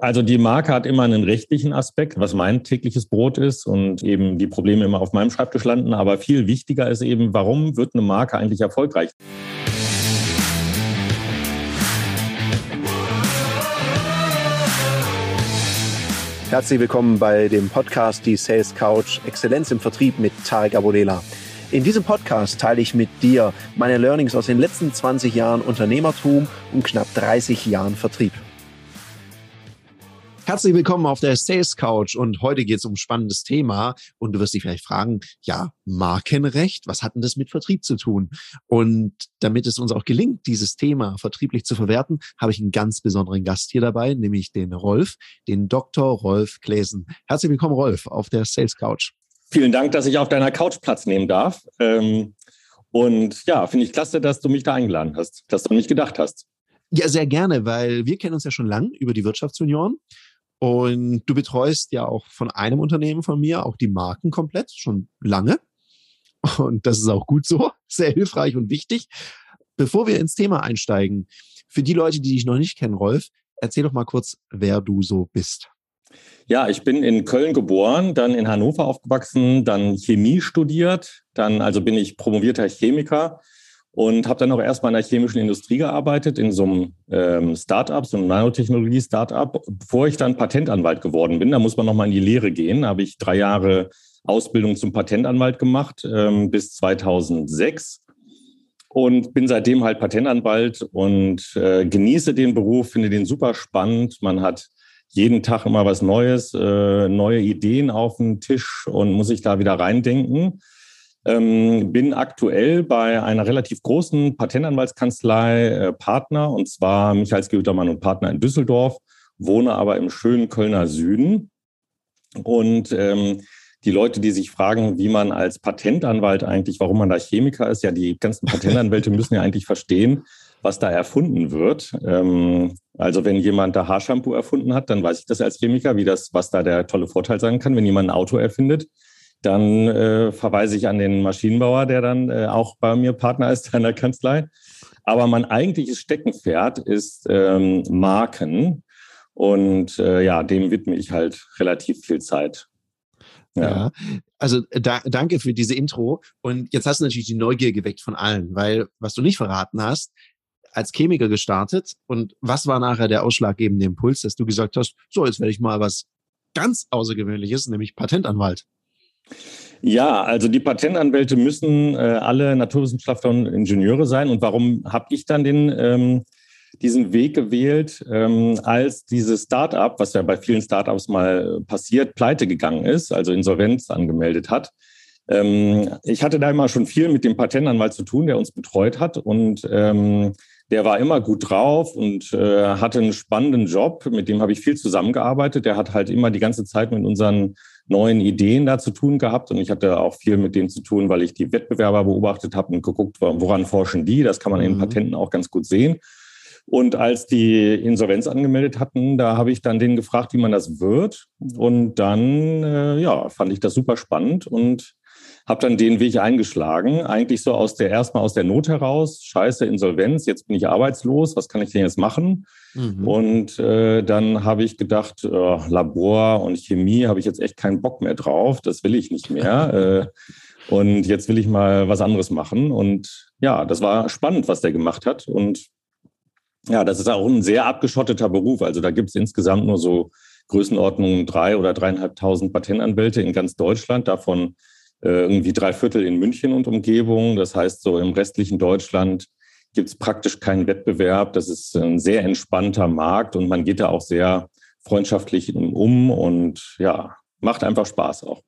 Also die Marke hat immer einen rechtlichen Aspekt, was mein tägliches Brot ist und eben die Probleme immer auf meinem Schreibtisch landen. Aber viel wichtiger ist eben, warum wird eine Marke eigentlich erfolgreich? Herzlich willkommen bei dem Podcast Die Sales Couch Exzellenz im Vertrieb mit Tarek Abodela. In diesem Podcast teile ich mit dir meine Learnings aus den letzten 20 Jahren Unternehmertum und knapp 30 Jahren Vertrieb. Herzlich willkommen auf der Sales Couch und heute geht es um ein spannendes Thema und du wirst dich vielleicht fragen, ja, Markenrecht, was hat denn das mit Vertrieb zu tun? Und damit es uns auch gelingt, dieses Thema vertrieblich zu verwerten, habe ich einen ganz besonderen Gast hier dabei, nämlich den Rolf, den Dr. Rolf Gläsen. Herzlich willkommen, Rolf, auf der Sales Couch. Vielen Dank, dass ich auf deiner Couch Platz nehmen darf. Ähm, und ja, finde ich klasse, dass du mich da eingeladen hast, dass du an mich gedacht hast. Ja, sehr gerne, weil wir kennen uns ja schon lang über die Wirtschaftsunion und du betreust ja auch von einem Unternehmen von mir auch die Marken komplett, schon lange. Und das ist auch gut so, sehr hilfreich und wichtig. Bevor wir ins Thema einsteigen, für die Leute, die dich noch nicht kennen, Rolf, erzähl doch mal kurz, wer du so bist. Ja, ich bin in Köln geboren, dann in Hannover aufgewachsen, dann Chemie studiert, dann also bin ich promovierter Chemiker und habe dann auch erstmal in der chemischen Industrie gearbeitet, in so einem ähm, Startup, so einem Nanotechnologie-Startup, bevor ich dann Patentanwalt geworden bin. Da muss man nochmal in die Lehre gehen. Da habe ich drei Jahre Ausbildung zum Patentanwalt gemacht ähm, bis 2006 und bin seitdem halt Patentanwalt und äh, genieße den Beruf, finde den super spannend. Man hat jeden Tag immer was Neues, äh, neue Ideen auf dem Tisch und muss sich da wieder reindenken. Ähm, bin aktuell bei einer relativ großen Patentanwaltskanzlei äh, Partner, und zwar Michael Gütermann und Partner in Düsseldorf, wohne aber im schönen Kölner Süden. Und ähm, die Leute, die sich fragen, wie man als Patentanwalt eigentlich, warum man da Chemiker ist, ja, die ganzen Patentanwälte müssen ja eigentlich verstehen, was da erfunden wird. Ähm, also wenn jemand da Haarshampoo erfunden hat, dann weiß ich das als Chemiker, wie das, was da der tolle Vorteil sein kann. Wenn jemand ein Auto erfindet, dann äh, verweise ich an den Maschinenbauer, der dann äh, auch bei mir Partner ist in der Kanzlei. Aber mein eigentliches Steckenpferd ist ähm, Marken. Und äh, ja, dem widme ich halt relativ viel Zeit. Ja, ja also da, danke für diese Intro. Und jetzt hast du natürlich die Neugier geweckt von allen, weil was du nicht verraten hast, als Chemiker gestartet und was war nachher der ausschlaggebende Impuls, dass du gesagt hast, so, jetzt werde ich mal was ganz Außergewöhnliches, nämlich Patentanwalt. Ja, also die Patentanwälte müssen äh, alle Naturwissenschaftler und Ingenieure sein. Und warum habe ich dann den, ähm, diesen Weg gewählt, ähm, als dieses Startup, was ja bei vielen Startups mal passiert, pleite gegangen ist, also Insolvenz angemeldet hat. Ähm, ich hatte da immer schon viel mit dem Patentanwalt zu tun, der uns betreut hat. Und ähm, der war immer gut drauf und äh, hatte einen spannenden Job. Mit dem habe ich viel zusammengearbeitet. Der hat halt immer die ganze Zeit mit unseren neuen Ideen da zu tun gehabt. Und ich hatte auch viel mit dem zu tun, weil ich die Wettbewerber beobachtet habe und geguckt, woran forschen die. Das kann man in mhm. Patenten auch ganz gut sehen. Und als die Insolvenz angemeldet hatten, da habe ich dann denen gefragt, wie man das wird. Und dann, äh, ja, fand ich das super spannend und habe dann den Weg eingeschlagen, eigentlich so aus der erstmal aus der Not heraus, scheiße Insolvenz, jetzt bin ich arbeitslos, was kann ich denn jetzt machen? Mhm. Und äh, dann habe ich gedacht, äh, Labor und Chemie habe ich jetzt echt keinen Bock mehr drauf, das will ich nicht mehr. äh, und jetzt will ich mal was anderes machen. Und ja, das war spannend, was der gemacht hat. Und ja, das ist auch ein sehr abgeschotteter Beruf. Also da gibt es insgesamt nur so Größenordnungen drei oder dreieinhalbtausend Patentanwälte in ganz Deutschland. Davon irgendwie drei Viertel in München und Umgebung. Das heißt, so im restlichen Deutschland gibt es praktisch keinen Wettbewerb. Das ist ein sehr entspannter Markt und man geht da auch sehr freundschaftlich um und ja, macht einfach Spaß auch.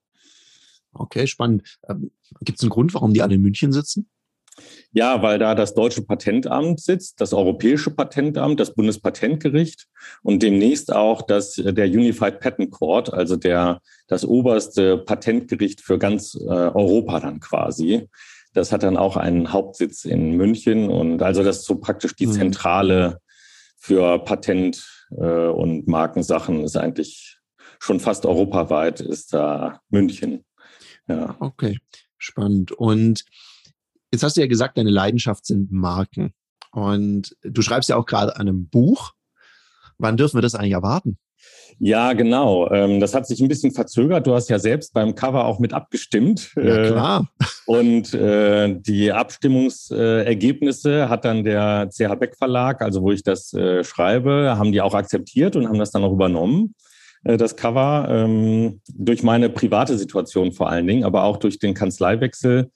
Okay, spannend. Ähm, gibt es einen Grund, warum die alle in München sitzen? Ja, weil da das deutsche Patentamt sitzt, das europäische Patentamt, das Bundespatentgericht und demnächst auch das, der Unified Patent Court, also der, das oberste Patentgericht für ganz äh, Europa dann quasi. Das hat dann auch einen Hauptsitz in München und also das ist so praktisch die mhm. Zentrale für Patent äh, und Markensachen ist eigentlich schon fast europaweit ist da München. Ja. Okay, spannend. Und Jetzt hast du ja gesagt, deine Leidenschaft sind Marken. Und du schreibst ja auch gerade an einem Buch. Wann dürfen wir das eigentlich erwarten? Ja, genau. Ähm, das hat sich ein bisschen verzögert. Du hast ja selbst beim Cover auch mit abgestimmt. Ja, äh, klar. Und äh, die Abstimmungsergebnisse hat dann der CH Beck Verlag, also wo ich das äh, schreibe, haben die auch akzeptiert und haben das dann auch übernommen, das Cover, ähm, durch meine private Situation vor allen Dingen, aber auch durch den Kanzleiwechsel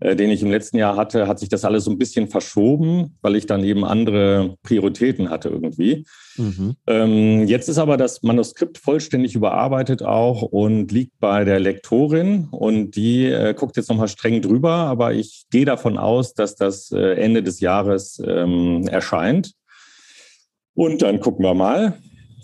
den ich im letzten Jahr hatte, hat sich das alles so ein bisschen verschoben, weil ich dann eben andere Prioritäten hatte irgendwie. Mhm. Ähm, jetzt ist aber das Manuskript vollständig überarbeitet auch und liegt bei der Lektorin und die äh, guckt jetzt nochmal streng drüber, aber ich gehe davon aus, dass das äh, Ende des Jahres ähm, erscheint. Und dann gucken wir mal.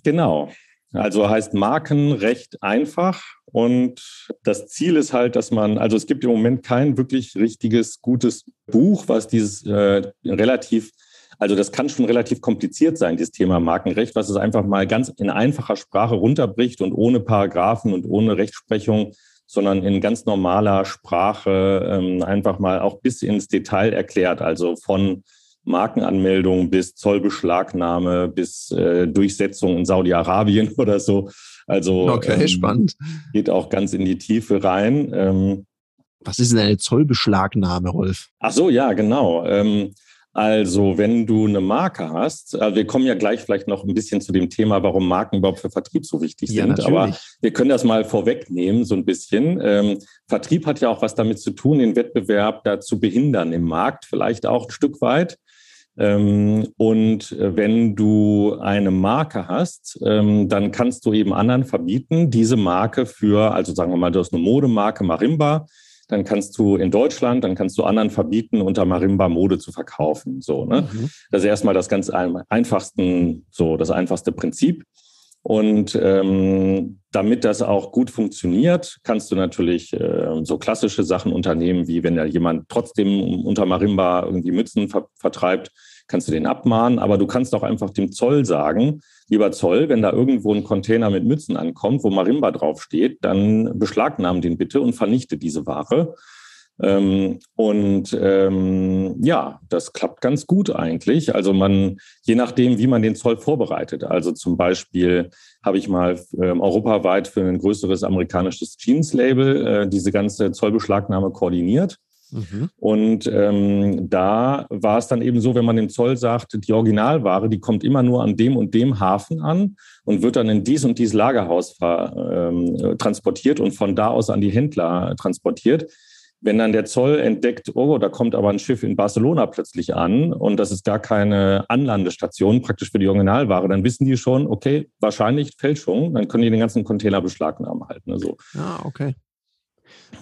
Genau. Also heißt Markenrecht einfach. Und das Ziel ist halt, dass man, also es gibt im Moment kein wirklich richtiges, gutes Buch, was dieses äh, relativ, also das kann schon relativ kompliziert sein, dieses Thema Markenrecht, was es einfach mal ganz in einfacher Sprache runterbricht und ohne Paragraphen und ohne Rechtsprechung, sondern in ganz normaler Sprache ähm, einfach mal auch bis ins Detail erklärt. Also von Markenanmeldung bis Zollbeschlagnahme bis äh, Durchsetzung in Saudi-Arabien oder so. Also okay, ähm, spannend. Geht auch ganz in die Tiefe rein. Ähm, Was ist denn eine Zollbeschlagnahme, Rolf? Ach so, ja, genau. Ähm, also, wenn du eine Marke hast, äh, wir kommen ja gleich vielleicht noch ein bisschen zu dem Thema, warum Marken überhaupt für Vertrieb so wichtig ja, sind. Natürlich. Aber wir können das mal vorwegnehmen, so ein bisschen. Ähm, Vertrieb hat ja auch was damit zu tun, den Wettbewerb da zu behindern im Markt, vielleicht auch ein Stück weit. Ähm, und äh, wenn du eine Marke hast, ähm, dann kannst du eben anderen verbieten, diese Marke für, also sagen wir mal, du hast eine Modemarke Marimba, dann kannst du in Deutschland, dann kannst du anderen verbieten, unter Marimba Mode zu verkaufen. So, ne? Mhm. Das ist erstmal das ganz einfachsten, so das einfachste Prinzip. Und ähm, damit das auch gut funktioniert, kannst du natürlich äh, so klassische Sachen unternehmen, wie wenn da jemand trotzdem unter Marimba irgendwie Mützen ver vertreibt, kannst du den abmahnen. Aber du kannst auch einfach dem Zoll sagen, lieber Zoll, wenn da irgendwo ein Container mit Mützen ankommt, wo Marimba draufsteht, dann beschlagnahmen den bitte und vernichte diese Ware. Ähm, und ähm, ja, das klappt ganz gut eigentlich. Also man, je nachdem, wie man den Zoll vorbereitet. Also zum Beispiel habe ich mal ähm, europaweit für ein größeres amerikanisches Jeans-Label äh, diese ganze Zollbeschlagnahme koordiniert. Mhm. Und ähm, da war es dann eben so, wenn man dem Zoll sagt, die Originalware, die kommt immer nur an dem und dem Hafen an und wird dann in dies und dies Lagerhaus ähm, transportiert und von da aus an die Händler transportiert wenn dann der Zoll entdeckt, oh, da kommt aber ein Schiff in Barcelona plötzlich an und das ist gar keine Anlandestation praktisch für die Originalware, dann wissen die schon, okay, wahrscheinlich Fälschung, dann können die den ganzen Container beschlagnahmen halten. Also. Ah, okay.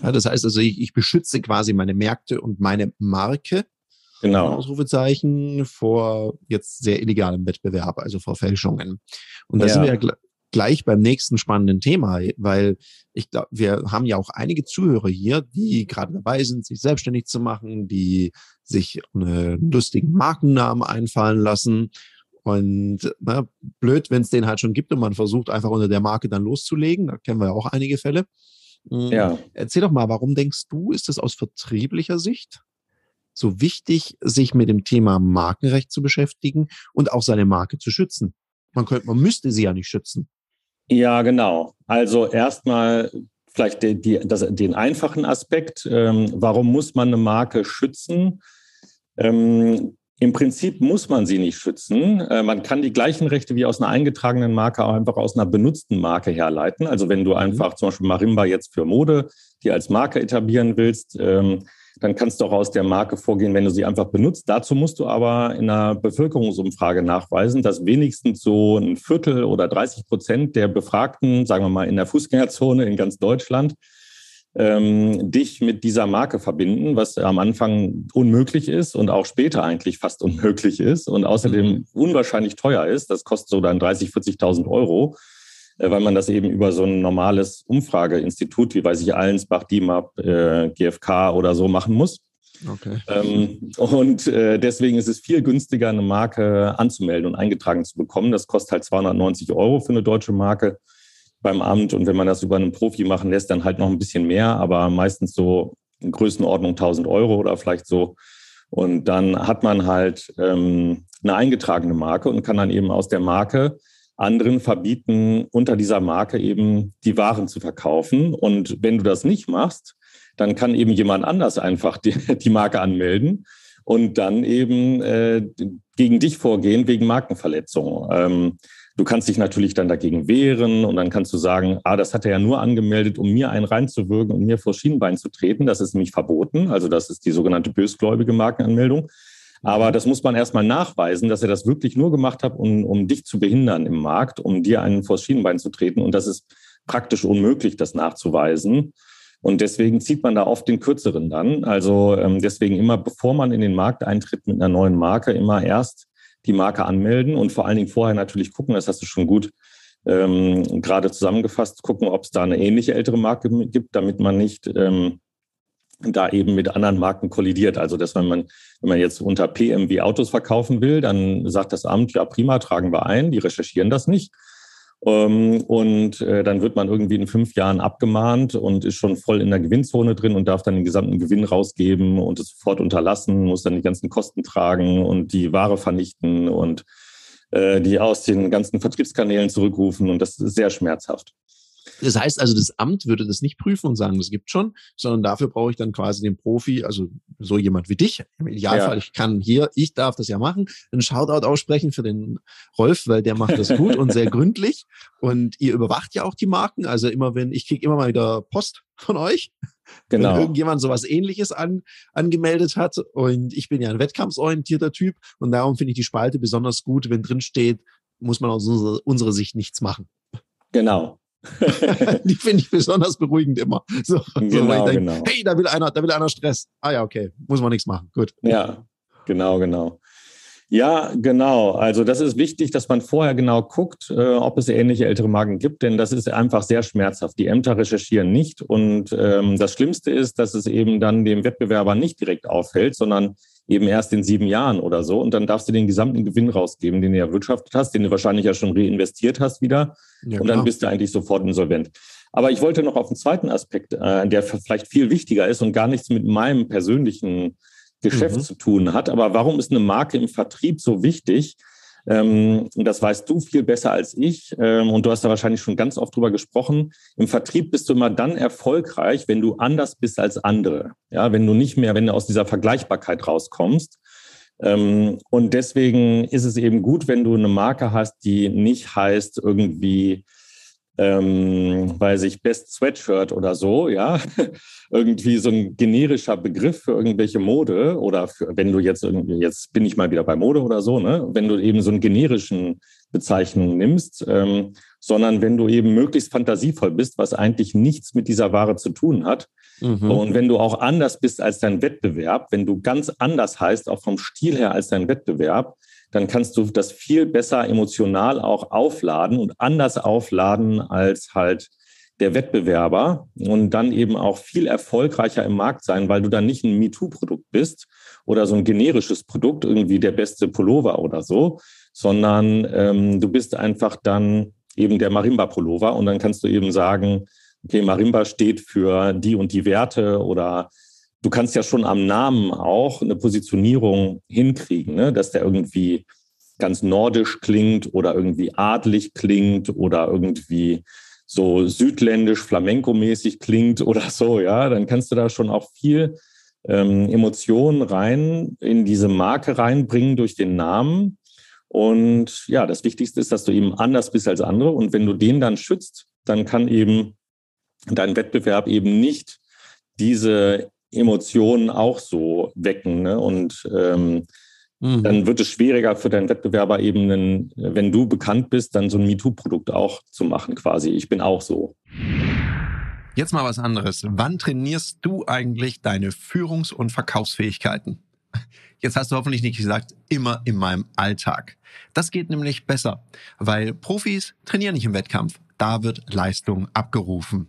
Ja, das heißt also, ich, ich beschütze quasi meine Märkte und meine Marke. Genau. Ausrufezeichen vor jetzt sehr illegalem Wettbewerb, also vor Fälschungen. Und da ja. sind wir ja gleich beim nächsten spannenden Thema, weil ich glaube, wir haben ja auch einige Zuhörer hier, die gerade dabei sind, sich selbstständig zu machen, die sich einen lustigen Markennamen einfallen lassen. Und na, blöd, wenn es den halt schon gibt und man versucht einfach unter der Marke dann loszulegen. Da kennen wir ja auch einige Fälle. Hm, ja. Erzähl doch mal, warum denkst du, ist es aus vertrieblicher Sicht so wichtig, sich mit dem Thema Markenrecht zu beschäftigen und auch seine Marke zu schützen? Man könnte, man müsste sie ja nicht schützen. Ja, genau. Also erstmal vielleicht die, die, das, den einfachen Aspekt. Ähm, warum muss man eine Marke schützen? Ähm, Im Prinzip muss man sie nicht schützen. Äh, man kann die gleichen Rechte wie aus einer eingetragenen Marke auch einfach aus einer benutzten Marke herleiten. Also wenn du mhm. einfach zum Beispiel Marimba jetzt für Mode, die als Marke etablieren willst, ähm, dann kannst du auch aus der Marke vorgehen, wenn du sie einfach benutzt. Dazu musst du aber in einer Bevölkerungsumfrage nachweisen, dass wenigstens so ein Viertel oder 30 Prozent der Befragten, sagen wir mal in der Fußgängerzone in ganz Deutschland, ähm, dich mit dieser Marke verbinden, was am Anfang unmöglich ist und auch später eigentlich fast unmöglich ist und außerdem mhm. unwahrscheinlich teuer ist. Das kostet so dann 30, 40.000 Euro. Äh, weil man das eben über so ein normales Umfrageinstitut, wie weiß ich, Allensbach, DIMAP, äh, GfK oder so machen muss. Okay. Ähm, und äh, deswegen ist es viel günstiger, eine Marke anzumelden und eingetragen zu bekommen. Das kostet halt 290 Euro für eine deutsche Marke beim Amt. Und wenn man das über einen Profi machen lässt, dann halt noch ein bisschen mehr, aber meistens so in Größenordnung 1000 Euro oder vielleicht so. Und dann hat man halt ähm, eine eingetragene Marke und kann dann eben aus der Marke anderen verbieten, unter dieser Marke eben die Waren zu verkaufen. Und wenn du das nicht machst, dann kann eben jemand anders einfach die, die Marke anmelden und dann eben äh, gegen dich vorgehen wegen Markenverletzung. Ähm, du kannst dich natürlich dann dagegen wehren und dann kannst du sagen, ah, das hat er ja nur angemeldet, um mir einen reinzuwirken und mir vor Schienenbein zu treten. Das ist nämlich verboten. Also das ist die sogenannte bösgläubige Markenanmeldung. Aber das muss man erstmal nachweisen, dass er das wirklich nur gemacht hat, um, um dich zu behindern im Markt, um dir einen vor Schienenbein zu treten. Und das ist praktisch unmöglich, das nachzuweisen. Und deswegen zieht man da oft den kürzeren dann. Also ähm, deswegen immer, bevor man in den Markt eintritt mit einer neuen Marke, immer erst die Marke anmelden und vor allen Dingen vorher natürlich gucken, das hast du schon gut ähm, gerade zusammengefasst, gucken, ob es da eine ähnliche ältere Marke gibt, damit man nicht ähm, da eben mit anderen Marken kollidiert. Also dass wenn man, wenn man jetzt unter PMW Autos verkaufen will, dann sagt das Amt, ja prima, tragen wir ein, die recherchieren das nicht. Ähm, und äh, dann wird man irgendwie in fünf Jahren abgemahnt und ist schon voll in der Gewinnzone drin und darf dann den gesamten Gewinn rausgeben und es sofort unterlassen, muss dann die ganzen Kosten tragen und die Ware vernichten und äh, die aus den ganzen Vertriebskanälen zurückrufen. Und das ist sehr schmerzhaft. Das heißt also, das Amt würde das nicht prüfen und sagen, das gibt schon, sondern dafür brauche ich dann quasi den Profi, also so jemand wie dich. Im Idealfall, ja. ich kann hier, ich darf das ja machen, einen Shoutout aussprechen für den Rolf, weil der macht das gut und sehr gründlich. Und ihr überwacht ja auch die Marken. Also immer wenn, ich kriege immer mal wieder Post von euch. Genau. Wenn irgendjemand sowas ähnliches an, angemeldet hat. Und ich bin ja ein wettkampfsorientierter Typ und darum finde ich die Spalte besonders gut, wenn drin steht, muss man aus unserer, unserer Sicht nichts machen. Genau, die finde ich besonders beruhigend immer. So, genau, so, denk, genau. Hey, da will einer, da will einer Stress. Ah ja, okay, muss man nichts machen. Gut. Ja, genau, genau. Ja, genau. Also das ist wichtig, dass man vorher genau guckt, äh, ob es ähnliche ältere Marken gibt, denn das ist einfach sehr schmerzhaft. Die Ämter recherchieren nicht und ähm, das Schlimmste ist, dass es eben dann dem Wettbewerber nicht direkt auffällt, sondern eben erst in sieben Jahren oder so. Und dann darfst du den gesamten Gewinn rausgeben, den du erwirtschaftet hast, den du wahrscheinlich ja schon reinvestiert hast wieder. Ja, und dann bist du eigentlich sofort insolvent. Aber ich wollte noch auf einen zweiten Aspekt, äh, der vielleicht viel wichtiger ist und gar nichts mit meinem persönlichen Geschäft mhm. zu tun hat. Aber warum ist eine Marke im Vertrieb so wichtig? Ähm, das weißt du viel besser als ich. Ähm, und du hast da wahrscheinlich schon ganz oft drüber gesprochen. Im Vertrieb bist du immer dann erfolgreich, wenn du anders bist als andere. Ja, wenn du nicht mehr, wenn du aus dieser Vergleichbarkeit rauskommst. Ähm, und deswegen ist es eben gut, wenn du eine Marke hast, die nicht heißt irgendwie, ähm, weiß ich, Best Sweatshirt oder so, ja, irgendwie so ein generischer Begriff für irgendwelche Mode oder für, wenn du jetzt irgendwie, jetzt bin ich mal wieder bei Mode oder so, ne, wenn du eben so einen generischen Bezeichnung nimmst, ähm, sondern wenn du eben möglichst fantasievoll bist, was eigentlich nichts mit dieser Ware zu tun hat. Mhm. Und wenn du auch anders bist als dein Wettbewerb, wenn du ganz anders heißt, auch vom Stil her als dein Wettbewerb, dann kannst du das viel besser emotional auch aufladen und anders aufladen als halt der Wettbewerber und dann eben auch viel erfolgreicher im Markt sein, weil du dann nicht ein MeToo-Produkt bist oder so ein generisches Produkt, irgendwie der beste Pullover oder so, sondern ähm, du bist einfach dann eben der Marimba-Pullover und dann kannst du eben sagen, okay, Marimba steht für die und die Werte oder du kannst ja schon am Namen auch eine Positionierung hinkriegen, ne? dass der irgendwie ganz nordisch klingt oder irgendwie adlig klingt oder irgendwie so südländisch, flamenco-mäßig klingt oder so, ja, dann kannst du da schon auch viel ähm, Emotionen rein in diese Marke reinbringen durch den Namen. Und ja, das Wichtigste ist, dass du eben anders bist als andere. Und wenn du den dann schützt, dann kann eben dein Wettbewerb eben nicht diese Emotionen auch so wecken. Ne? Und ähm, mhm. dann wird es schwieriger für deinen Wettbewerber eben, einen, wenn du bekannt bist, dann so ein MeToo-Produkt auch zu machen quasi. Ich bin auch so. Jetzt mal was anderes. Wann trainierst du eigentlich deine Führungs- und Verkaufsfähigkeiten? Jetzt hast du hoffentlich nicht gesagt, immer in meinem Alltag. Das geht nämlich besser, weil Profis trainieren nicht im Wettkampf. Da wird Leistung abgerufen.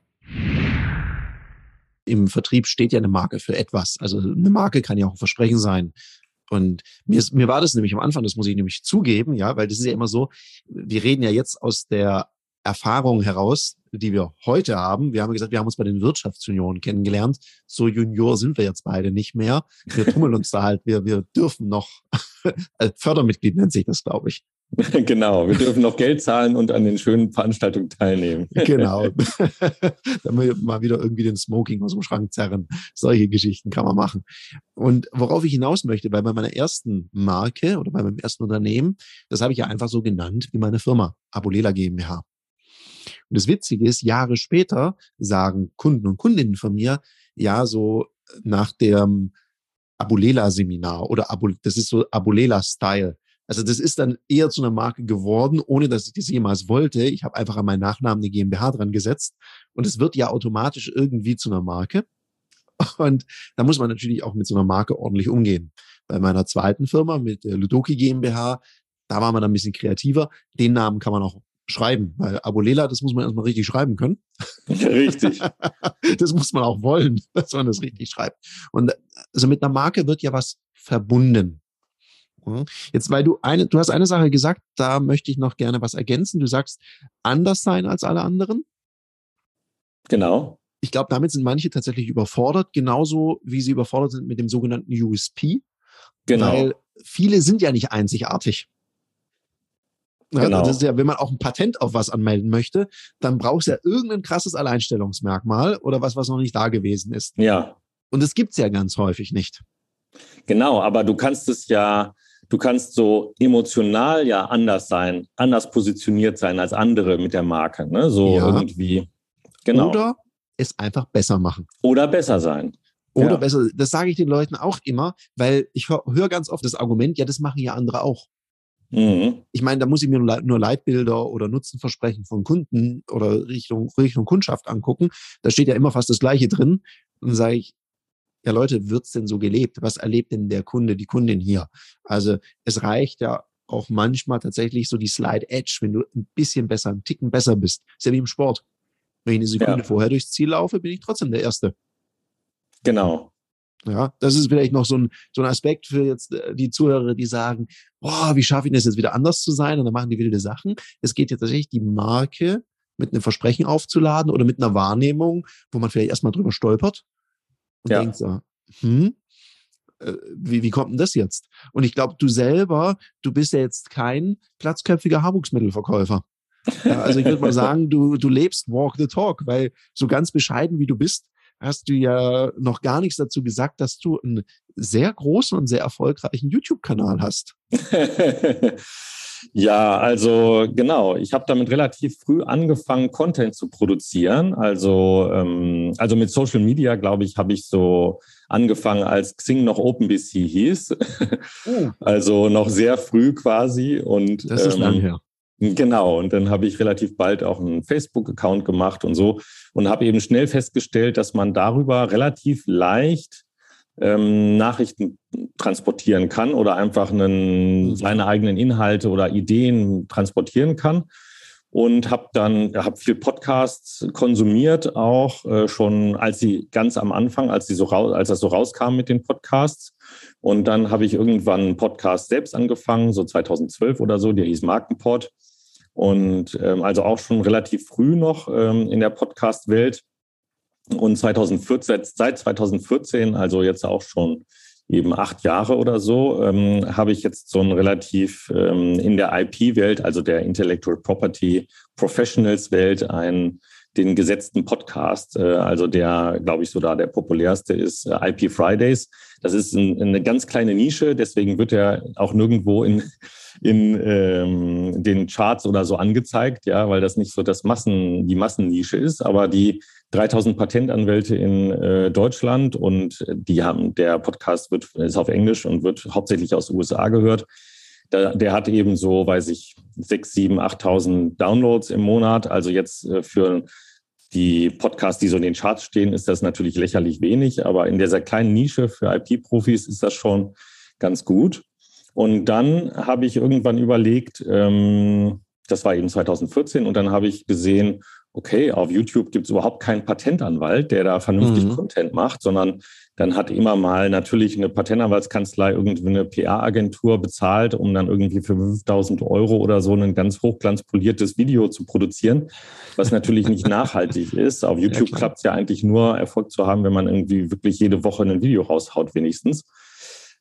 Im Vertrieb steht ja eine Marke für etwas. Also eine Marke kann ja auch ein Versprechen sein. Und mir, mir war das nämlich am Anfang, das muss ich nämlich zugeben, ja, weil das ist ja immer so, wir reden ja jetzt aus der Erfahrung heraus, die wir heute haben. Wir haben gesagt, wir haben uns bei den Wirtschaftsunionen kennengelernt. So Junior sind wir jetzt beide nicht mehr. Wir tummeln uns da halt. Wir, wir dürfen noch, Fördermitglied nennt sich das, glaube ich. Genau, wir dürfen noch Geld zahlen und an den schönen Veranstaltungen teilnehmen. Genau. Dann wir mal wieder irgendwie den Smoking aus dem Schrank zerren. Solche Geschichten kann man machen. Und worauf ich hinaus möchte, weil bei meiner ersten Marke oder bei meinem ersten Unternehmen, das habe ich ja einfach so genannt wie meine Firma, Abulela GmbH. Und das Witzige ist, Jahre später sagen Kunden und Kundinnen von mir, ja, so nach dem Abulela-Seminar oder Abu, das ist so Abulela-Style also das ist dann eher zu einer Marke geworden, ohne dass ich das jemals wollte. Ich habe einfach an meinen Nachnamen eine GmbH dran gesetzt und es wird ja automatisch irgendwie zu einer Marke. Und da muss man natürlich auch mit so einer Marke ordentlich umgehen. Bei meiner zweiten Firma mit der Ludoki GmbH, da war man dann ein bisschen kreativer. Den Namen kann man auch schreiben, weil Abolela, das muss man erstmal richtig schreiben können. Richtig. das muss man auch wollen, dass man das richtig schreibt. Und also mit einer Marke wird ja was verbunden. Mhm. Jetzt, weil du eine, du hast eine Sache gesagt, da möchte ich noch gerne was ergänzen. Du sagst, anders sein als alle anderen. Genau. Ich glaube, damit sind manche tatsächlich überfordert, genauso wie sie überfordert sind mit dem sogenannten USP. Genau. Weil viele sind ja nicht einzigartig. Ja, genau. Das ist ja, wenn man auch ein Patent auf was anmelden möchte, dann brauchst du ja irgendein krasses Alleinstellungsmerkmal oder was, was noch nicht da gewesen ist. Ja. Und das gibt's ja ganz häufig nicht. Genau, aber du kannst es ja du kannst so emotional ja anders sein, anders positioniert sein als andere mit der Marke. Ne? So ja. irgendwie. Genau. Oder es einfach besser machen. Oder besser sein. Oder ja. besser, das sage ich den Leuten auch immer, weil ich höre hör ganz oft das Argument, ja, das machen ja andere auch. Mhm. Ich meine, da muss ich mir nur Leitbilder oder Nutzenversprechen von Kunden oder Richtung, Richtung Kundschaft angucken. Da steht ja immer fast das Gleiche drin. Und dann sage ich, ja Leute, wird's denn so gelebt? Was erlebt denn der Kunde, die Kundin hier? Also es reicht ja auch manchmal tatsächlich so die Slide Edge, wenn du ein bisschen besser, ein Ticken besser bist. Ist ja wie im Sport. Wenn ich eine Sekunde ja. vorher durchs Ziel laufe, bin ich trotzdem der Erste. Genau. Ja, das ist vielleicht noch so ein, so ein Aspekt für jetzt äh, die Zuhörer, die sagen, boah, wie schaffe ich das jetzt wieder anders zu sein? Und dann machen die wilde Sachen. Es geht ja tatsächlich die Marke mit einem Versprechen aufzuladen oder mit einer Wahrnehmung, wo man vielleicht erstmal drüber stolpert und ja. denkt so, hm, äh, wie, wie kommt denn das jetzt? Und ich glaube, du selber, du bist ja jetzt kein platzköpfiger Haarwuchsmittelverkäufer. Ja, also ich würde mal sagen, du, du lebst Walk the Talk, weil so ganz bescheiden wie du bist, hast du ja noch gar nichts dazu gesagt, dass du einen sehr großen und sehr erfolgreichen YouTube-Kanal hast. Ja, also genau. Ich habe damit relativ früh angefangen, Content zu produzieren. Also, ähm, also mit Social Media, glaube ich, habe ich so angefangen, als Xing noch OpenBC hieß. Oh. Also noch sehr früh quasi. Und, das ist ähm, lang her. Genau, und dann habe ich relativ bald auch einen Facebook-Account gemacht und so und habe eben schnell festgestellt, dass man darüber relativ leicht ähm, Nachrichten transportieren kann oder einfach einen, mhm. seine eigenen Inhalte oder Ideen transportieren kann. Und habe dann hab viel Podcasts konsumiert, auch äh, schon als sie ganz am Anfang, als, sie so raus, als das so rauskam mit den Podcasts. Und dann habe ich irgendwann einen Podcast selbst angefangen, so 2012 oder so, der hieß Markenpod. Und ähm, also auch schon relativ früh noch ähm, in der Podcast-Welt. Und 2014, seit 2014, also jetzt auch schon eben acht Jahre oder so, ähm, habe ich jetzt so ein relativ ähm, in der IP-Welt, also der Intellectual Property Professionals Welt, einen den gesetzten Podcast, äh, also der, glaube ich, so da der populärste ist, äh, IP Fridays. Das ist ein, eine ganz kleine Nische, deswegen wird er auch nirgendwo in, in ähm, den Charts oder so angezeigt, ja, weil das nicht so das Massen, die Massennische ist. Aber die 3000 Patentanwälte in äh, Deutschland und die haben, der Podcast wird, ist auf Englisch und wird hauptsächlich aus USA gehört. Der, der hat eben so, weiß ich, 6, 7, 8.000 Downloads im Monat. Also jetzt äh, für die Podcasts, die so in den Charts stehen, ist das natürlich lächerlich wenig. Aber in dieser kleinen Nische für IP-Profis ist das schon ganz gut. Und dann habe ich irgendwann überlegt, ähm, das war eben 2014 und dann habe ich gesehen, okay, auf YouTube gibt es überhaupt keinen Patentanwalt, der da vernünftig mhm. Content macht, sondern dann hat immer mal natürlich eine Patentanwaltskanzlei irgendwie eine PR-Agentur bezahlt, um dann irgendwie für 5000 Euro oder so ein ganz hochglanzpoliertes Video zu produzieren, was natürlich nicht nachhaltig ist. Auf YouTube ja, klappt es ja eigentlich nur, Erfolg zu haben, wenn man irgendwie wirklich jede Woche ein Video raushaut, wenigstens.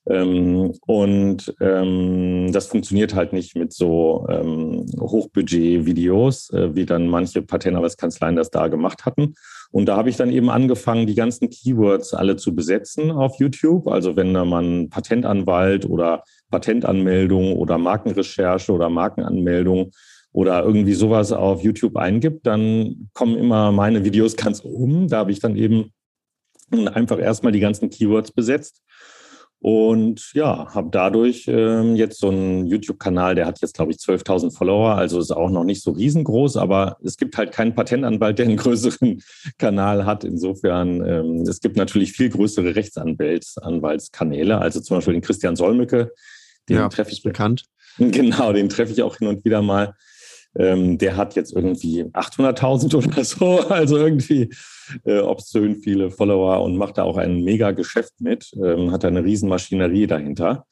Ähm, und ähm, das funktioniert halt nicht mit so ähm, Hochbudget-Videos, äh, wie dann manche Patentanwaltskanzleien das da gemacht hatten. Und da habe ich dann eben angefangen, die ganzen Keywords alle zu besetzen auf YouTube. Also wenn da man Patentanwalt oder Patentanmeldung oder Markenrecherche oder Markenanmeldung oder irgendwie sowas auf YouTube eingibt, dann kommen immer meine Videos ganz oben. Da habe ich dann eben einfach erstmal die ganzen Keywords besetzt und ja, habe dadurch ähm, jetzt so einen YouTube-Kanal, der hat jetzt, glaube ich, 12.000 Follower, also ist auch noch nicht so riesengroß, aber es gibt halt keinen Patentanwalt, der einen größeren Kanal hat. Insofern, ähm, es gibt natürlich viel größere Rechtsanwaltskanäle, also zum Beispiel den Christian Solmecke, den ja, treffe ich bekannt. Genau, den treffe ich auch hin und wieder mal. Ähm, der hat jetzt irgendwie 800.000 oder so, also irgendwie äh, obszön viele Follower und macht da auch ein mega Geschäft mit, ähm, hat da eine Riesenmaschinerie dahinter.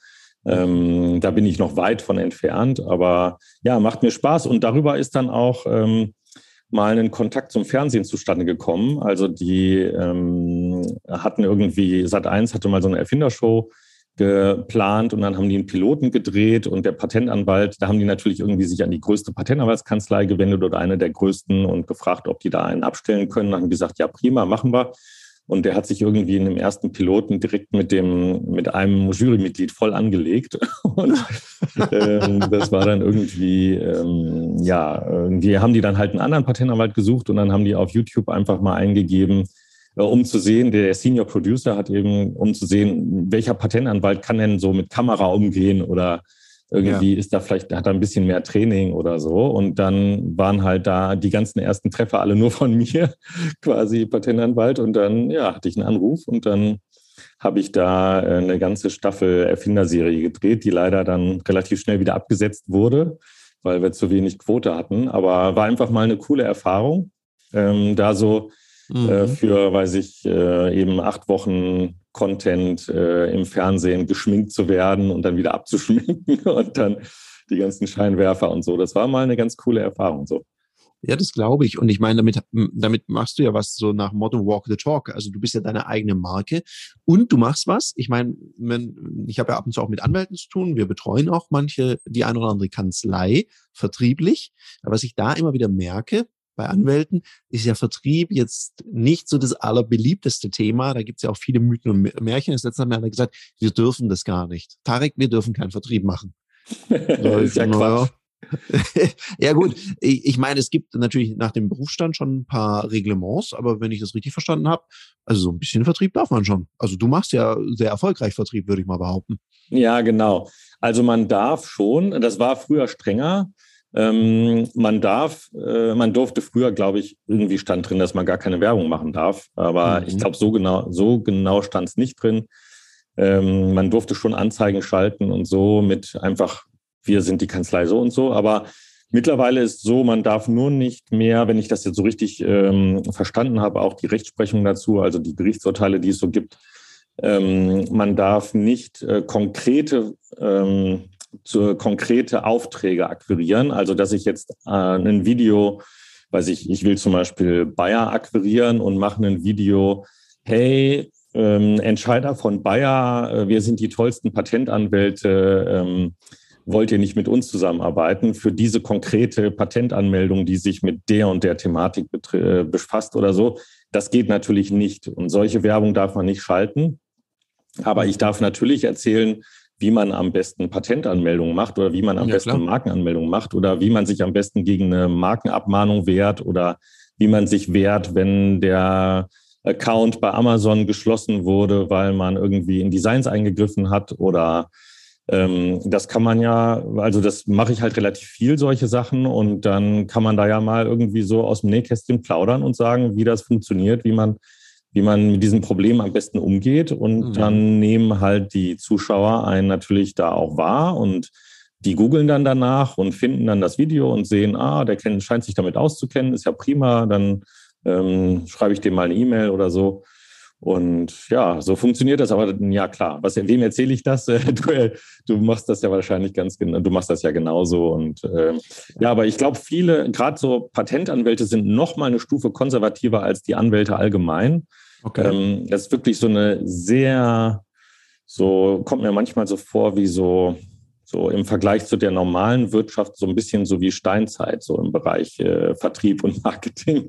Ähm, da bin ich noch weit von entfernt, aber ja, macht mir Spaß und darüber ist dann auch ähm, mal ein Kontakt zum Fernsehen zustande gekommen. Also die ähm, hatten irgendwie, Sat1 hatte mal so eine Erfindershow geplant und dann haben die einen Piloten gedreht und der Patentanwalt, da haben die natürlich irgendwie sich an die größte Patentanwaltskanzlei gewendet oder eine der größten und gefragt, ob die da einen abstellen können. Dann haben die gesagt, ja prima, machen wir. Und der hat sich irgendwie in dem ersten Piloten direkt mit dem, mit einem Jurymitglied voll angelegt. Und ähm, das war dann irgendwie, ähm, ja, irgendwie haben die dann halt einen anderen Patentanwalt gesucht und dann haben die auf YouTube einfach mal eingegeben, um zu sehen, der Senior Producer hat eben, um zu sehen, welcher Patentanwalt kann denn so mit Kamera umgehen oder irgendwie ja. ist da vielleicht, hat er ein bisschen mehr Training oder so. Und dann waren halt da die ganzen ersten Treffer alle nur von mir, quasi Patentanwalt. Und dann, ja, hatte ich einen Anruf und dann habe ich da äh, eine ganze Staffel Erfinderserie gedreht, die leider dann relativ schnell wieder abgesetzt wurde, weil wir zu wenig Quote hatten. Aber war einfach mal eine coole Erfahrung, ähm, da so äh, mhm. äh, für, weiß ich, äh, eben acht Wochen Content äh, im Fernsehen geschminkt zu werden und dann wieder abzuschminken und dann die ganzen Scheinwerfer und so. Das war mal eine ganz coole Erfahrung so. Ja, das glaube ich. Und ich meine, damit, damit machst du ja was so nach Motto Walk the Talk. Also du bist ja deine eigene Marke und du machst was. Ich meine, ich habe ja ab und zu auch mit Anwälten zu tun. Wir betreuen auch manche, die eine oder andere Kanzlei vertrieblich. Aber was ich da immer wieder merke, bei Anwälten ist ja Vertrieb jetzt nicht so das allerbeliebteste Thema. Da gibt es ja auch viele Mythen und Märchen. Das letzte Mal hat er gesagt, wir dürfen das gar nicht. Tarek, wir dürfen keinen Vertrieb machen. So, ist ja Quatsch. ja gut, ich, ich meine, es gibt natürlich nach dem Berufsstand schon ein paar Reglements, aber wenn ich das richtig verstanden habe, also so ein bisschen Vertrieb darf man schon. Also du machst ja sehr erfolgreich Vertrieb, würde ich mal behaupten. Ja, genau. Also man darf schon, das war früher strenger, ähm, man darf, äh, man durfte früher, glaube ich, irgendwie stand drin, dass man gar keine Werbung machen darf. Aber mhm. ich glaube, so genau, so genau stand es nicht drin. Ähm, man durfte schon Anzeigen schalten und so mit einfach, wir sind die Kanzlei so und so. Aber mittlerweile ist so, man darf nur nicht mehr, wenn ich das jetzt so richtig ähm, verstanden habe, auch die Rechtsprechung dazu, also die Gerichtsurteile, die es so gibt, ähm, man darf nicht äh, konkrete ähm, zu konkrete Aufträge akquirieren. Also dass ich jetzt äh, ein Video, weiß ich, ich will zum Beispiel Bayer akquirieren und mache ein Video, hey, ähm, Entscheider von Bayer, äh, wir sind die tollsten Patentanwälte, ähm, wollt ihr nicht mit uns zusammenarbeiten für diese konkrete Patentanmeldung, die sich mit der und der Thematik äh, befasst oder so. Das geht natürlich nicht. Und solche Werbung darf man nicht schalten. Aber ich darf natürlich erzählen, wie man am besten Patentanmeldungen macht oder wie man am ja, besten klar. Markenanmeldungen macht oder wie man sich am besten gegen eine Markenabmahnung wehrt oder wie man sich wehrt, wenn der Account bei Amazon geschlossen wurde, weil man irgendwie in Designs eingegriffen hat oder ähm, das kann man ja, also das mache ich halt relativ viel, solche Sachen und dann kann man da ja mal irgendwie so aus dem Nähkästchen plaudern und sagen, wie das funktioniert, wie man wie man mit diesem Problem am besten umgeht. Und mhm. dann nehmen halt die Zuschauer einen natürlich da auch wahr und die googeln dann danach und finden dann das Video und sehen, ah, der kennt, scheint sich damit auszukennen, ist ja prima, dann ähm, schreibe ich dem mal eine E-Mail oder so. Und ja, so funktioniert das. Aber ja, klar, was, wem erzähle ich das? Du, du machst das ja wahrscheinlich ganz genau, du machst das ja genauso. Und äh, ja, aber ich glaube, viele, gerade so Patentanwälte sind noch mal eine Stufe konservativer als die Anwälte allgemein. Okay. Ähm, das ist wirklich so eine sehr, so kommt mir manchmal so vor wie so, so im Vergleich zu der normalen Wirtschaft so ein bisschen so wie Steinzeit, so im Bereich äh, Vertrieb und Marketing.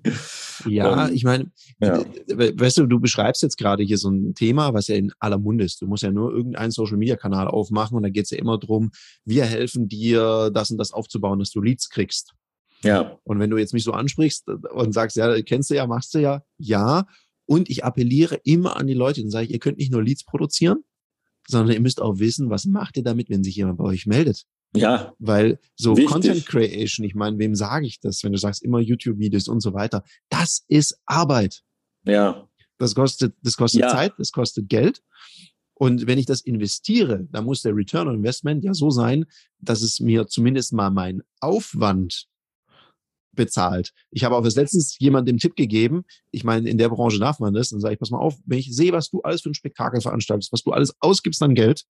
Ja, und, ich meine, ja. weißt du, du beschreibst jetzt gerade hier so ein Thema, was ja in aller Munde ist. Du musst ja nur irgendeinen Social-Media-Kanal aufmachen und da geht es ja immer darum, wir helfen dir, das und das aufzubauen, dass du Leads kriegst. Ja. Und wenn du jetzt mich so ansprichst und sagst, ja, kennst du ja, machst du ja, ja. Und ich appelliere immer an die Leute und sage, ihr könnt nicht nur Leads produzieren, sondern ihr müsst auch wissen, was macht ihr damit, wenn sich jemand bei euch meldet. Ja. Weil so wichtig. Content Creation, ich meine, wem sage ich das, wenn du sagst immer YouTube-Videos und so weiter, das ist Arbeit. Ja. Das kostet, das kostet ja. Zeit, das kostet Geld. Und wenn ich das investiere, dann muss der Return on Investment ja so sein, dass es mir zumindest mal mein Aufwand bezahlt. Ich habe auch das letztens jemandem Tipp gegeben, ich meine, in der Branche darf man das, dann sage ich, pass mal auf, wenn ich sehe, was du alles für ein Spektakel veranstaltest, was du alles ausgibst an Geld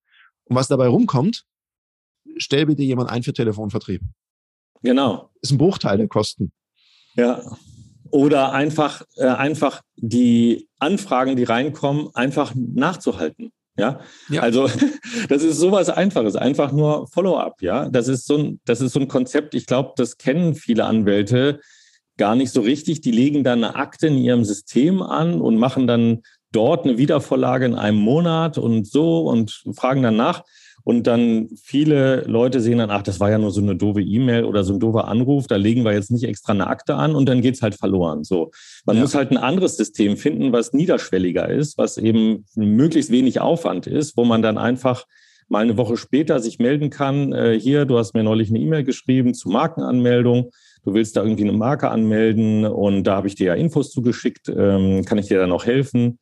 und was dabei rumkommt, stell bitte jemand ein für Telefonvertrieb. Genau. Ist ein Bruchteil der Kosten. Ja. Oder einfach, äh, einfach die Anfragen, die reinkommen, einfach nachzuhalten. Ja? ja, also das ist sowas Einfaches, einfach nur Follow-up. Ja, das ist so ein, das ist so ein Konzept. Ich glaube, das kennen viele Anwälte gar nicht so richtig. Die legen dann eine Akte in ihrem System an und machen dann dort eine Wiedervorlage in einem Monat und so und fragen dann nach. Und dann viele Leute sehen dann, ach, das war ja nur so eine doofe E-Mail oder so ein doofer Anruf, da legen wir jetzt nicht extra eine Akte an und dann geht's halt verloren. So, man ja. muss halt ein anderes System finden, was niederschwelliger ist, was eben möglichst wenig Aufwand ist, wo man dann einfach mal eine Woche später sich melden kann. Äh, hier, du hast mir neulich eine E-Mail geschrieben zu Markenanmeldung. Du willst da irgendwie eine Marke anmelden und da habe ich dir ja Infos zugeschickt. Ähm, kann ich dir da noch helfen?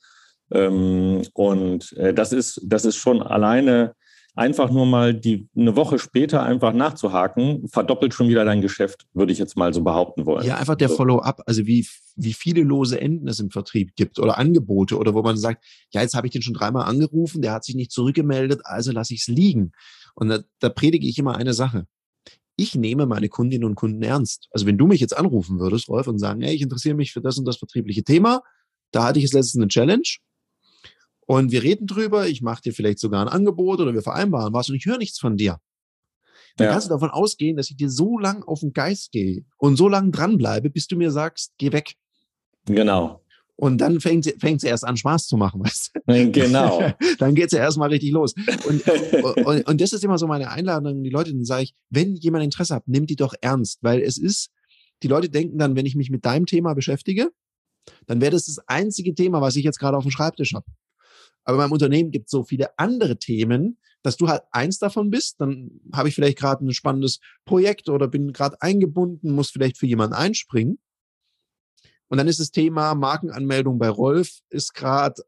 Ähm, und äh, das ist, das ist schon alleine einfach nur mal die eine Woche später einfach nachzuhaken, verdoppelt schon wieder dein Geschäft, würde ich jetzt mal so behaupten wollen. Ja, einfach der so. Follow-up, also wie, wie viele lose Enden es im Vertrieb gibt oder Angebote oder wo man sagt, ja, jetzt habe ich den schon dreimal angerufen, der hat sich nicht zurückgemeldet, also lasse ich es liegen. Und da, da predige ich immer eine Sache. Ich nehme meine Kundinnen und Kunden ernst. Also wenn du mich jetzt anrufen würdest, Rolf, und sagen, hey, ich interessiere mich für das und das vertriebliche Thema, da hatte ich jetzt letztens eine Challenge und wir reden drüber, ich mache dir vielleicht sogar ein Angebot oder wir vereinbaren was und ich höre nichts von dir. Dann ja. kannst du davon ausgehen, dass ich dir so lang auf den Geist gehe und so lang dranbleibe, bis du mir sagst, geh weg. Genau. Und dann fängt sie, fängt sie erst an, Spaß zu machen, weißt du? Genau. dann geht sie erst mal richtig los. Und, und, und das ist immer so meine Einladung die Leute, dann sage ich, wenn jemand Interesse hat, nimm die doch ernst, weil es ist, die Leute denken dann, wenn ich mich mit deinem Thema beschäftige, dann wäre das das einzige Thema, was ich jetzt gerade auf dem Schreibtisch habe. Aber beim Unternehmen gibt es so viele andere Themen, dass du halt eins davon bist, dann habe ich vielleicht gerade ein spannendes Projekt oder bin gerade eingebunden, muss vielleicht für jemanden einspringen. Und dann ist das Thema Markenanmeldung bei Rolf ist gerade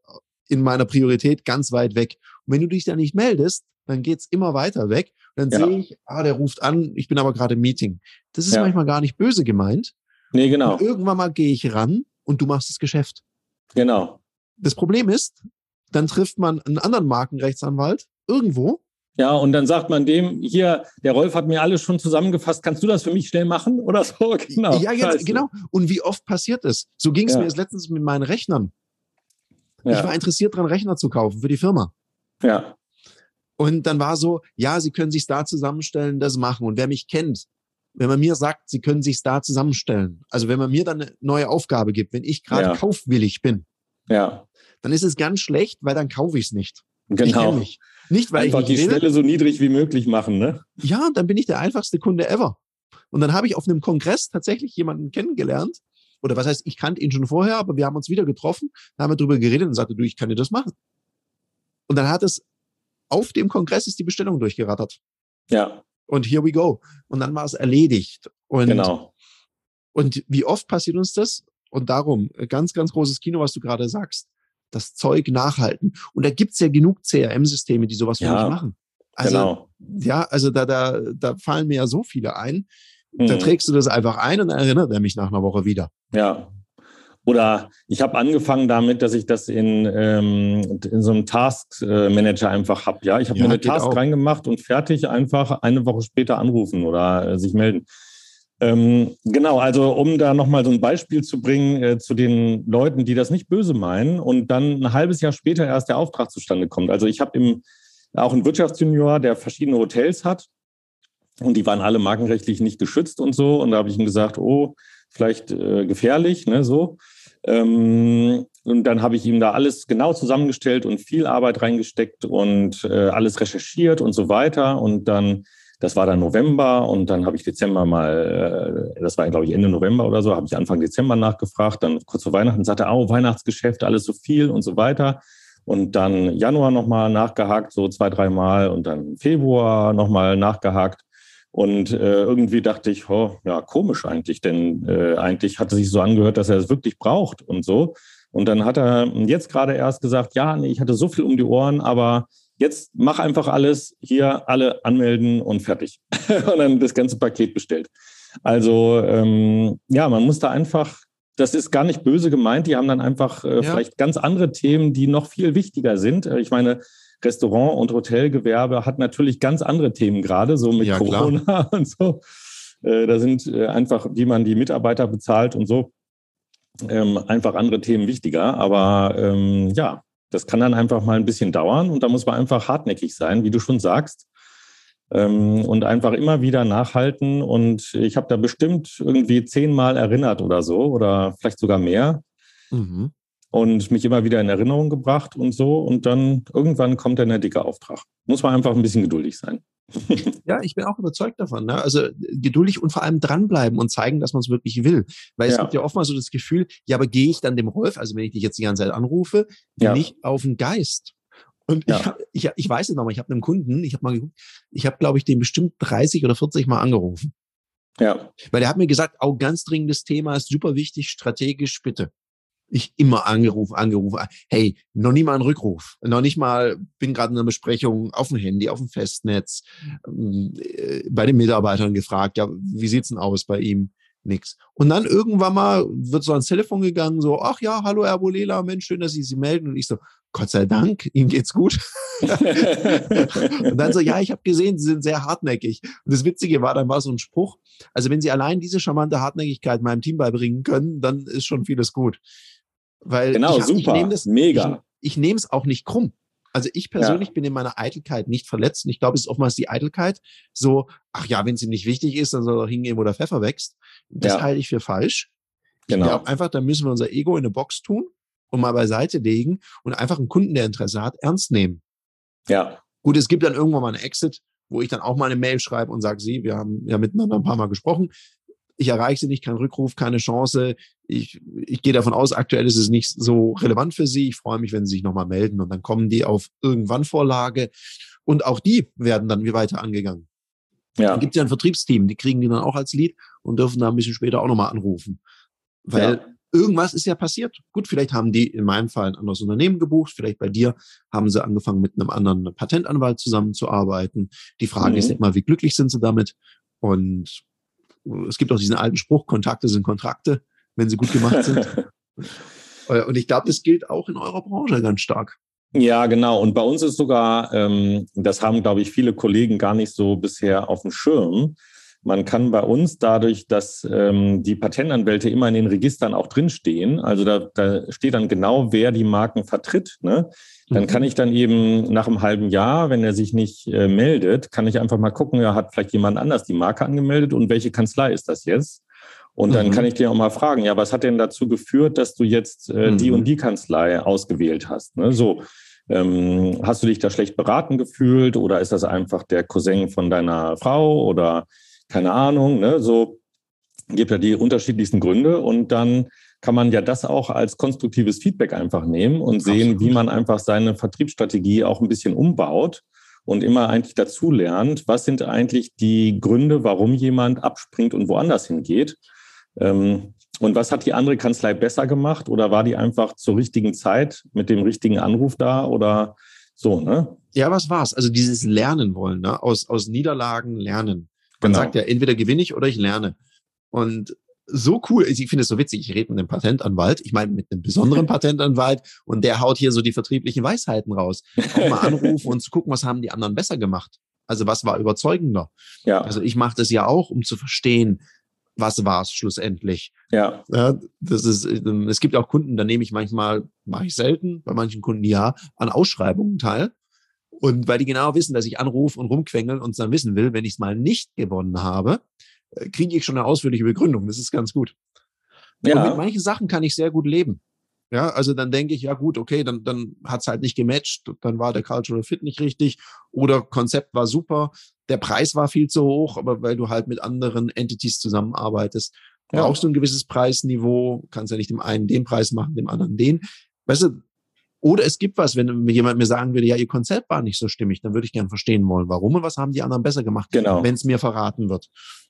in meiner Priorität ganz weit weg. Und wenn du dich da nicht meldest, dann geht's immer weiter weg. Und dann ja. sehe ich, ah, der ruft an, ich bin aber gerade im Meeting. Das ist ja. manchmal gar nicht böse gemeint. Nee, genau. Und irgendwann mal gehe ich ran und du machst das Geschäft. Genau. Das Problem ist, dann trifft man einen anderen Markenrechtsanwalt irgendwo. Ja, und dann sagt man dem, hier, der Rolf hat mir alles schon zusammengefasst, kannst du das für mich schnell machen oder so? Genau. Ja, jetzt, genau. Und wie oft passiert es? So ging es ja. mir jetzt letztens mit meinen Rechnern. Ja. Ich war interessiert daran, Rechner zu kaufen für die Firma. Ja. Und dann war so, ja, Sie können sich da zusammenstellen, das machen. Und wer mich kennt, wenn man mir sagt, Sie können sich da zusammenstellen, also wenn man mir dann eine neue Aufgabe gibt, wenn ich gerade ja. kaufwillig bin, ja dann ist es ganz schlecht, weil dann kaufe ich es nicht. Genau. Ich nicht, weil Einfach ich die will. Schwelle so niedrig wie möglich machen, ne? Ja, dann bin ich der einfachste Kunde ever. Und dann habe ich auf einem Kongress tatsächlich jemanden kennengelernt. Oder was heißt, ich kannte ihn schon vorher, aber wir haben uns wieder getroffen, da haben wir drüber geredet und sagte, du, ich kann dir das machen. Und dann hat es auf dem Kongress ist die Bestellung durchgerattert. Ja. Und here we go. Und dann war es erledigt. Und, genau. Und wie oft passiert uns das? Und darum, ganz, ganz großes Kino, was du gerade sagst das Zeug nachhalten. Und da gibt's ja genug CRM-Systeme, die sowas für ja. mich machen. Also, genau. ja, also da, da, da fallen mir ja so viele ein. Mhm. Da trägst du das einfach ein und dann erinnert er mich nach einer Woche wieder. Ja, oder ich habe angefangen damit, dass ich das in, ähm, in so einem Task Manager einfach habe. Ja, ich habe ja, mir eine Task auch. reingemacht und fertig einfach eine Woche später anrufen oder äh, sich melden. Ähm, genau, also um da nochmal so ein Beispiel zu bringen äh, zu den Leuten, die das nicht böse meinen und dann ein halbes Jahr später erst der Auftrag zustande kommt. Also ich habe im auch einen Wirtschaftsjunior, der verschiedene Hotels hat und die waren alle markenrechtlich nicht geschützt und so. Und da habe ich ihm gesagt, oh, vielleicht äh, gefährlich, ne, so. Ähm, und dann habe ich ihm da alles genau zusammengestellt und viel Arbeit reingesteckt und äh, alles recherchiert und so weiter. Und dann, das war dann November und dann habe ich Dezember mal, äh, das war glaube ich Ende November oder so, habe ich Anfang Dezember nachgefragt. Dann kurz vor Weihnachten sagte er, oh, Weihnachtsgeschäft, alles so viel und so weiter. Und dann Januar nochmal nachgehakt, so zwei, dreimal und dann Februar nochmal nachgehakt. Und äh, irgendwie dachte ich, oh, ja, komisch eigentlich, denn äh, eigentlich hat es sich so angehört, dass er es wirklich braucht und so. Und dann hat er jetzt gerade erst gesagt, ja, nee, ich hatte so viel um die Ohren, aber jetzt mach einfach alles, hier alle anmelden und fertig. und dann das ganze Paket bestellt. Also ähm, ja, man muss da einfach, das ist gar nicht böse gemeint, die haben dann einfach äh, ja. vielleicht ganz andere Themen, die noch viel wichtiger sind. Äh, ich meine, Restaurant- und Hotelgewerbe hat natürlich ganz andere Themen gerade, so mit ja, Corona klar. und so. Äh, da sind äh, einfach, wie man die Mitarbeiter bezahlt und so, ähm, einfach andere Themen wichtiger. Aber ähm, ja, das kann dann einfach mal ein bisschen dauern und da muss man einfach hartnäckig sein, wie du schon sagst. Ähm, und einfach immer wieder nachhalten. Und ich habe da bestimmt irgendwie zehnmal erinnert oder so oder vielleicht sogar mehr. Mhm und mich immer wieder in Erinnerung gebracht und so. Und dann irgendwann kommt dann der dicke Auftrag. Muss man einfach ein bisschen geduldig sein. ja, ich bin auch überzeugt davon. Ne? Also geduldig und vor allem dranbleiben und zeigen, dass man es wirklich will. Weil es ja. gibt ja oftmals so das Gefühl, ja, aber gehe ich dann dem Rolf, also wenn ich dich jetzt die ganze Zeit anrufe, ja. nicht auf den Geist. Und ja. ich, ich, ich weiß es nochmal, ich habe einen Kunden, ich habe mal geguckt, ich habe, glaube ich, den bestimmt 30 oder 40 Mal angerufen. Ja. Weil er hat mir gesagt, auch ganz dringendes Thema ist super wichtig, strategisch, bitte ich immer angerufen, angerufen. Hey, noch nie mal einen Rückruf, noch nicht mal, bin gerade in einer Besprechung auf dem Handy, auf dem Festnetz, ähm, äh, bei den Mitarbeitern gefragt, ja, wie sieht's denn aus bei ihm? Nix. Und dann irgendwann mal wird so ans Telefon gegangen, so, ach ja, hallo Herr Bolela, Mensch, schön, dass Sie sich melden. Und ich so, Gott sei Dank, Ihnen geht's gut. und dann so, ja, ich habe gesehen, Sie sind sehr hartnäckig. Und das Witzige war, dann war so ein Spruch, also wenn Sie allein diese charmante Hartnäckigkeit meinem Team beibringen können, dann ist schon vieles gut. Weil genau, ich, super, ich das, mega. Ich, ich nehme es auch nicht krumm. Also ich persönlich ja. bin in meiner Eitelkeit nicht verletzt. Und ich glaube, es ist oftmals die Eitelkeit, so, ach ja, wenn es ihm nicht wichtig ist, dann soll er hingehen, wo der Pfeffer wächst. Das ja. halte ich für falsch. Genau. Ich glaube einfach, da müssen wir unser Ego in eine Box tun und mal beiseite legen und einfach einen Kunden, der Interesse hat, ernst nehmen. Ja. Gut, es gibt dann irgendwann mal eine Exit, wo ich dann auch mal eine Mail schreibe und sage, Sie, wir haben ja miteinander ein paar Mal gesprochen ich erreiche sie nicht, kein Rückruf, keine Chance. Ich, ich gehe davon aus, aktuell ist es nicht so relevant für sie. Ich freue mich, wenn sie sich nochmal melden und dann kommen die auf irgendwann Vorlage und auch die werden dann wie weiter angegangen. Ja. Dann gibt es ja ein Vertriebsteam, die kriegen die dann auch als Lead und dürfen da ein bisschen später auch nochmal anrufen. Weil ja. irgendwas ist ja passiert. Gut, vielleicht haben die in meinem Fall ein anderes Unternehmen gebucht, vielleicht bei dir haben sie angefangen mit einem anderen Patentanwalt zusammenzuarbeiten. Die Frage mhm. ist nicht mal, wie glücklich sind sie damit? Und es gibt auch diesen alten Spruch, Kontakte sind Kontrakte, wenn sie gut gemacht sind. Äh, und ich glaube, das gilt auch in eurer Branche ganz stark. Ja, genau. Und bei uns ist sogar, ähm, das haben, glaube ich, viele Kollegen gar nicht so bisher auf dem Schirm. Man kann bei uns dadurch, dass ähm, die Patentanwälte immer in den Registern auch drinstehen, also da, da steht dann genau, wer die Marken vertritt, ne? Dann kann mhm. ich dann eben nach einem halben Jahr, wenn er sich nicht äh, meldet, kann ich einfach mal gucken, ja, hat vielleicht jemand anders die Marke angemeldet und welche Kanzlei ist das jetzt? Und dann mhm. kann ich dir auch mal fragen, ja, was hat denn dazu geführt, dass du jetzt äh, mhm. die und die Kanzlei ausgewählt hast? Ne? So, ähm, hast du dich da schlecht beraten gefühlt oder ist das einfach der Cousin von deiner Frau oder keine Ahnung? Ne? So gibt ja die unterschiedlichsten Gründe und dann kann man ja das auch als konstruktives Feedback einfach nehmen und sehen, Absolut. wie man einfach seine Vertriebsstrategie auch ein bisschen umbaut und immer eigentlich dazu lernt, was sind eigentlich die Gründe, warum jemand abspringt und woanders hingeht. Ähm, und was hat die andere Kanzlei besser gemacht oder war die einfach zur richtigen Zeit mit dem richtigen Anruf da oder So, ne? Ja, was war's? Also dieses Lernen wollen, ne? Aus, aus Niederlagen lernen. Man genau. sagt ja, entweder gewinne ich oder ich lerne. Und so cool. Ich finde es so witzig. Ich rede mit einem Patentanwalt. Ich meine, mit einem besonderen Patentanwalt. Und der haut hier so die vertrieblichen Weisheiten raus. Auch mal anrufen und zu gucken, was haben die anderen besser gemacht. Also was war überzeugender? Ja. Also ich mache das ja auch, um zu verstehen, was war es schlussendlich. Ja. ja. Das ist, es gibt auch Kunden, da nehme ich manchmal, mache ich selten, bei manchen Kunden ja, an Ausschreibungen teil. Und weil die genau wissen, dass ich anrufe und rumquengel und dann wissen will, wenn ich es mal nicht gewonnen habe, äh, kriege ich schon eine ausführliche Begründung. Das ist ganz gut. Ja. Und mit manchen Sachen kann ich sehr gut leben. Ja, also dann denke ich, ja gut, okay, dann, dann hat es halt nicht gematcht, dann war der Cultural Fit nicht richtig oder Konzept war super, der Preis war viel zu hoch, aber weil du halt mit anderen Entities zusammenarbeitest, ja. brauchst du ein gewisses Preisniveau, kannst ja nicht dem einen den Preis machen, dem anderen den. Weißt du, oder es gibt was, wenn jemand mir sagen würde, ja, ihr Konzept war nicht so stimmig, dann würde ich gern verstehen wollen, warum und was haben die anderen besser gemacht, genau. wenn es mir verraten wird.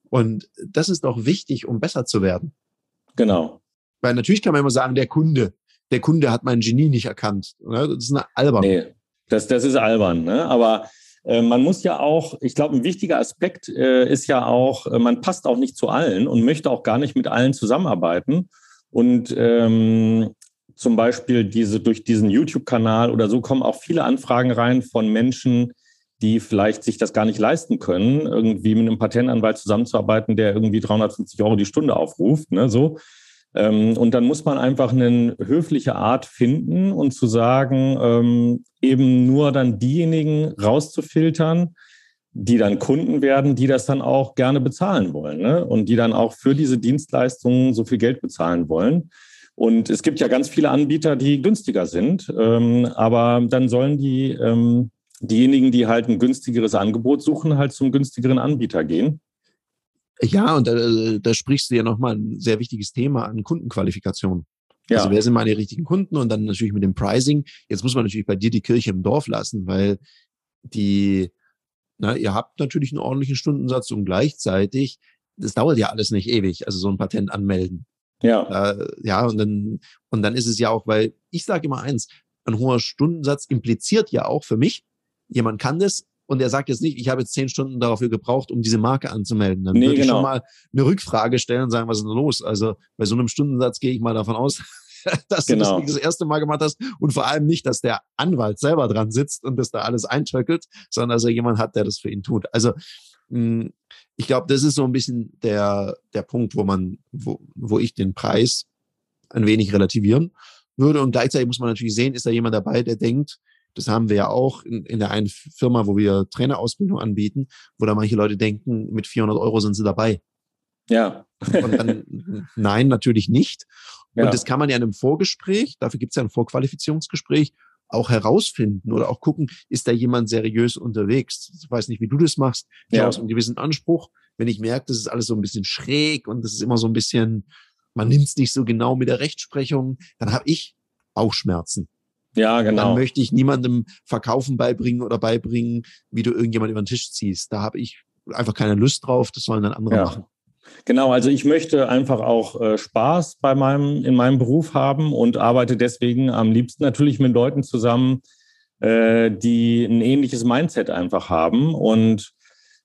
Und das ist doch wichtig, um besser zu werden. Genau. Weil natürlich kann man immer sagen, der Kunde, der Kunde hat mein Genie nicht erkannt. Das ist eine albern. Nee, das, das ist albern. Ne? Aber äh, man muss ja auch, ich glaube, ein wichtiger Aspekt äh, ist ja auch, äh, man passt auch nicht zu allen und möchte auch gar nicht mit allen zusammenarbeiten. Und ähm, zum Beispiel diese durch diesen YouTube-Kanal oder so kommen auch viele Anfragen rein von Menschen, die vielleicht sich das gar nicht leisten können, irgendwie mit einem Patentanwalt zusammenzuarbeiten, der irgendwie 350 Euro die Stunde aufruft, ne, so. Ähm, und dann muss man einfach eine höfliche Art finden und zu sagen, ähm, eben nur dann diejenigen rauszufiltern, die dann Kunden werden, die das dann auch gerne bezahlen wollen ne? und die dann auch für diese Dienstleistungen so viel Geld bezahlen wollen. Und es gibt ja ganz viele Anbieter, die günstiger sind, ähm, aber dann sollen die ähm, diejenigen, die halt ein günstigeres Angebot suchen, halt zum günstigeren Anbieter gehen. Ja, und da, da sprichst du ja nochmal ein sehr wichtiges Thema an Kundenqualifikation. Ja. Also wer sind meine richtigen Kunden und dann natürlich mit dem Pricing. Jetzt muss man natürlich bei dir die Kirche im Dorf lassen, weil die, na, ihr habt natürlich einen ordentlichen Stundensatz und gleichzeitig, das dauert ja alles nicht ewig, also so ein Patent anmelden. Ja. Äh, ja, und dann, und dann ist es ja auch, weil ich sage immer eins, ein hoher Stundensatz impliziert ja auch für mich, jemand kann das und er sagt jetzt nicht, ich habe jetzt zehn Stunden dafür gebraucht, um diese Marke anzumelden. Dann nee, würde ich genau. schon mal eine Rückfrage stellen und sagen, was ist denn los? Also bei so einem Stundensatz gehe ich mal davon aus, dass genau. du das genau. nicht das erste Mal gemacht hast und vor allem nicht, dass der Anwalt selber dran sitzt und das da alles eintöckelt, sondern dass er jemand hat, der das für ihn tut. Also ich glaube, das ist so ein bisschen der, der Punkt, wo man, wo, wo ich den Preis ein wenig relativieren würde. Und gleichzeitig muss man natürlich sehen, ist da jemand dabei, der denkt, das haben wir ja auch in, in der einen Firma, wo wir Trainerausbildung anbieten, wo da manche Leute denken, mit 400 Euro sind sie dabei. Ja. Und dann, nein, natürlich nicht. Ja. Und das kann man ja in einem Vorgespräch, dafür gibt es ja ein Vorqualifizierungsgespräch, auch herausfinden oder auch gucken, ist da jemand seriös unterwegs? Ich weiß nicht, wie du das machst. Ich ja. habe einen gewissen Anspruch. Wenn ich merke, das ist alles so ein bisschen schräg und das ist immer so ein bisschen, man nimmt es nicht so genau mit der Rechtsprechung, dann habe ich Bauchschmerzen. Ja, genau. Dann möchte ich niemandem Verkaufen beibringen oder beibringen, wie du irgendjemand über den Tisch ziehst. Da habe ich einfach keine Lust drauf. Das sollen dann andere ja. machen. Genau, also ich möchte einfach auch äh, Spaß bei meinem, in meinem Beruf haben und arbeite deswegen am liebsten natürlich mit Leuten zusammen, äh, die ein ähnliches Mindset einfach haben. Und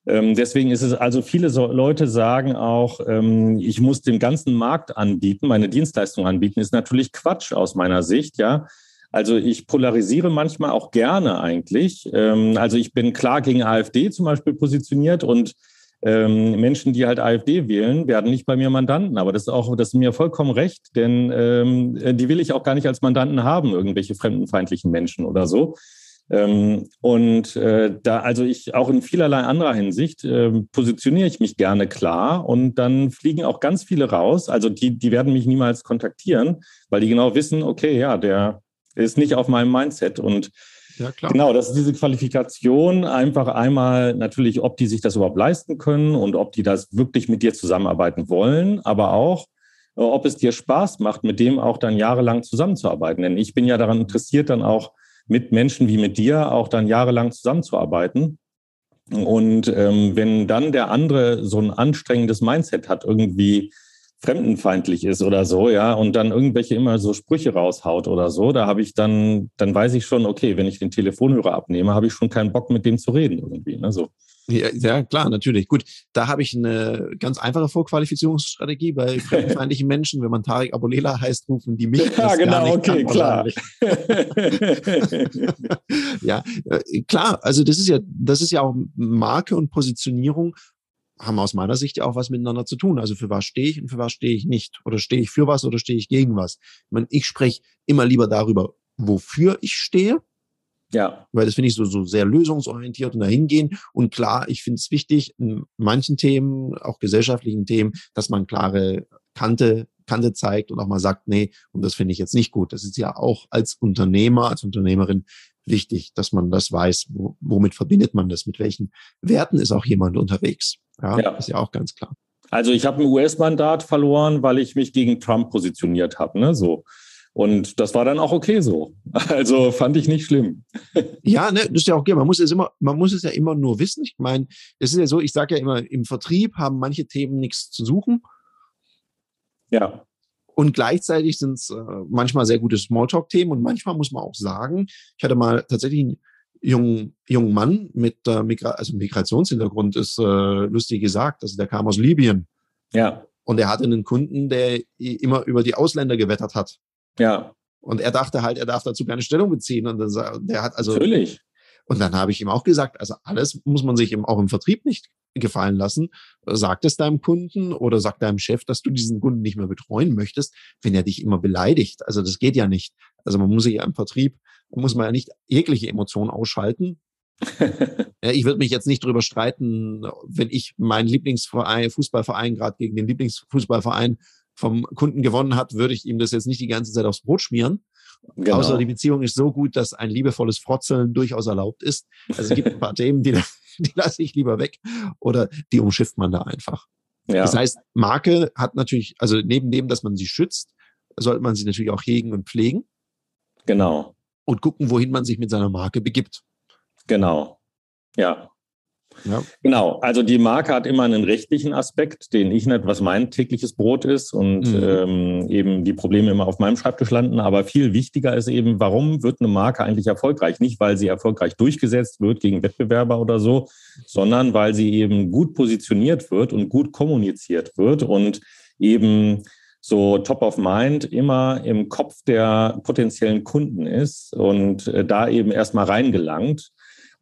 ähm, deswegen ist es, also viele so Leute sagen auch, ähm, ich muss den ganzen Markt anbieten, meine Dienstleistung anbieten, ist natürlich Quatsch aus meiner Sicht, ja. Also ich polarisiere manchmal auch gerne eigentlich. Ähm, also ich bin klar gegen AfD zum Beispiel positioniert und ähm, Menschen, die halt AfD wählen, werden nicht bei mir Mandanten. Aber das ist auch, das ist mir vollkommen recht, denn ähm, die will ich auch gar nicht als Mandanten haben, irgendwelche fremdenfeindlichen Menschen oder so. Ähm, und äh, da, also ich auch in vielerlei anderer Hinsicht äh, positioniere ich mich gerne klar und dann fliegen auch ganz viele raus. Also die, die werden mich niemals kontaktieren, weil die genau wissen, okay, ja, der, ist nicht auf meinem Mindset. Und ja, klar. genau, das ist diese Qualifikation. Einfach einmal natürlich, ob die sich das überhaupt leisten können und ob die das wirklich mit dir zusammenarbeiten wollen, aber auch, äh, ob es dir Spaß macht, mit dem auch dann jahrelang zusammenzuarbeiten. Denn ich bin ja daran interessiert, dann auch mit Menschen wie mit dir auch dann jahrelang zusammenzuarbeiten. Und ähm, wenn dann der andere so ein anstrengendes Mindset hat, irgendwie fremdenfeindlich ist oder so, ja, und dann irgendwelche immer so Sprüche raushaut oder so, da habe ich dann, dann weiß ich schon, okay, wenn ich den Telefonhörer abnehme, habe ich schon keinen Bock, mit dem zu reden irgendwie. Ne, so. Ja, ja, klar, natürlich. Gut, da habe ich eine ganz einfache Vorqualifizierungsstrategie bei fremdenfeindlichen Menschen. Wenn man Tarek Abulela heißt, rufen die mich. Ja, genau, okay, klar. ja, äh, klar. Also das ist ja, das ist ja auch Marke und Positionierung haben aus meiner Sicht ja auch was miteinander zu tun. Also für was stehe ich und für was stehe ich nicht? Oder stehe ich für was oder stehe ich gegen was? Ich, meine, ich spreche immer lieber darüber, wofür ich stehe. Ja. Weil das finde ich so, so sehr lösungsorientiert und dahin gehen. Und klar, ich finde es wichtig, in manchen Themen, auch gesellschaftlichen Themen, dass man klare Kante, Kante zeigt und auch mal sagt, nee, und das finde ich jetzt nicht gut. Das ist ja auch als Unternehmer, als Unternehmerin wichtig, dass man das weiß, womit verbindet man das, mit welchen Werten ist auch jemand unterwegs. Ja, ja. ist ja auch ganz klar. Also ich habe ein US-Mandat verloren, weil ich mich gegen Trump positioniert habe, ne? So. Und das war dann auch okay so. Also fand ich nicht schlimm. Ja, ne, das ist ja auch okay. Man muss es immer, man muss es ja immer nur wissen. Ich meine, es ist ja so, ich sage ja immer, im Vertrieb haben manche Themen nichts zu suchen. Ja. Und gleichzeitig sind es äh, manchmal sehr gute Smalltalk-Themen und manchmal muss man auch sagen, ich hatte mal tatsächlich jungen, jungen Mann mit äh, Migra also Migrationshintergrund, ist äh, lustig gesagt, also der kam aus Libyen. Ja. Und er hatte einen Kunden, der immer über die Ausländer gewettert hat. Ja. Und er dachte halt, er darf dazu keine Stellung beziehen. Und dann, der hat also. Natürlich. Und dann habe ich ihm auch gesagt, also alles muss man sich auch im Vertrieb nicht gefallen lassen. Sag es deinem Kunden oder sag deinem Chef, dass du diesen Kunden nicht mehr betreuen möchtest, wenn er dich immer beleidigt. Also das geht ja nicht. Also man muss sich ja im Vertrieb, muss man ja nicht jegliche Emotionen ausschalten. ja, ich würde mich jetzt nicht drüber streiten, wenn ich meinen Lieblingsverein, Fußballverein gerade gegen den Lieblingsfußballverein vom Kunden gewonnen hat, würde ich ihm das jetzt nicht die ganze Zeit aufs Brot schmieren. Genau. Außer die Beziehung ist so gut, dass ein liebevolles Frotzeln durchaus erlaubt ist. Also es gibt ein paar Themen, die, die lasse ich lieber weg oder die umschifft man da einfach. Ja. Das heißt, Marke hat natürlich, also neben dem, dass man sie schützt, sollte man sie natürlich auch hegen und pflegen. Genau. Und gucken, wohin man sich mit seiner Marke begibt. Genau. Ja. Ja. Genau, also die Marke hat immer einen rechtlichen Aspekt, den ich nicht, was mein tägliches Brot ist und mhm. ähm, eben die Probleme immer auf meinem Schreibtisch landen. Aber viel wichtiger ist eben, warum wird eine Marke eigentlich erfolgreich? Nicht, weil sie erfolgreich durchgesetzt wird gegen Wettbewerber oder so, sondern weil sie eben gut positioniert wird und gut kommuniziert wird und eben so top of mind immer im Kopf der potenziellen Kunden ist und äh, da eben erstmal reingelangt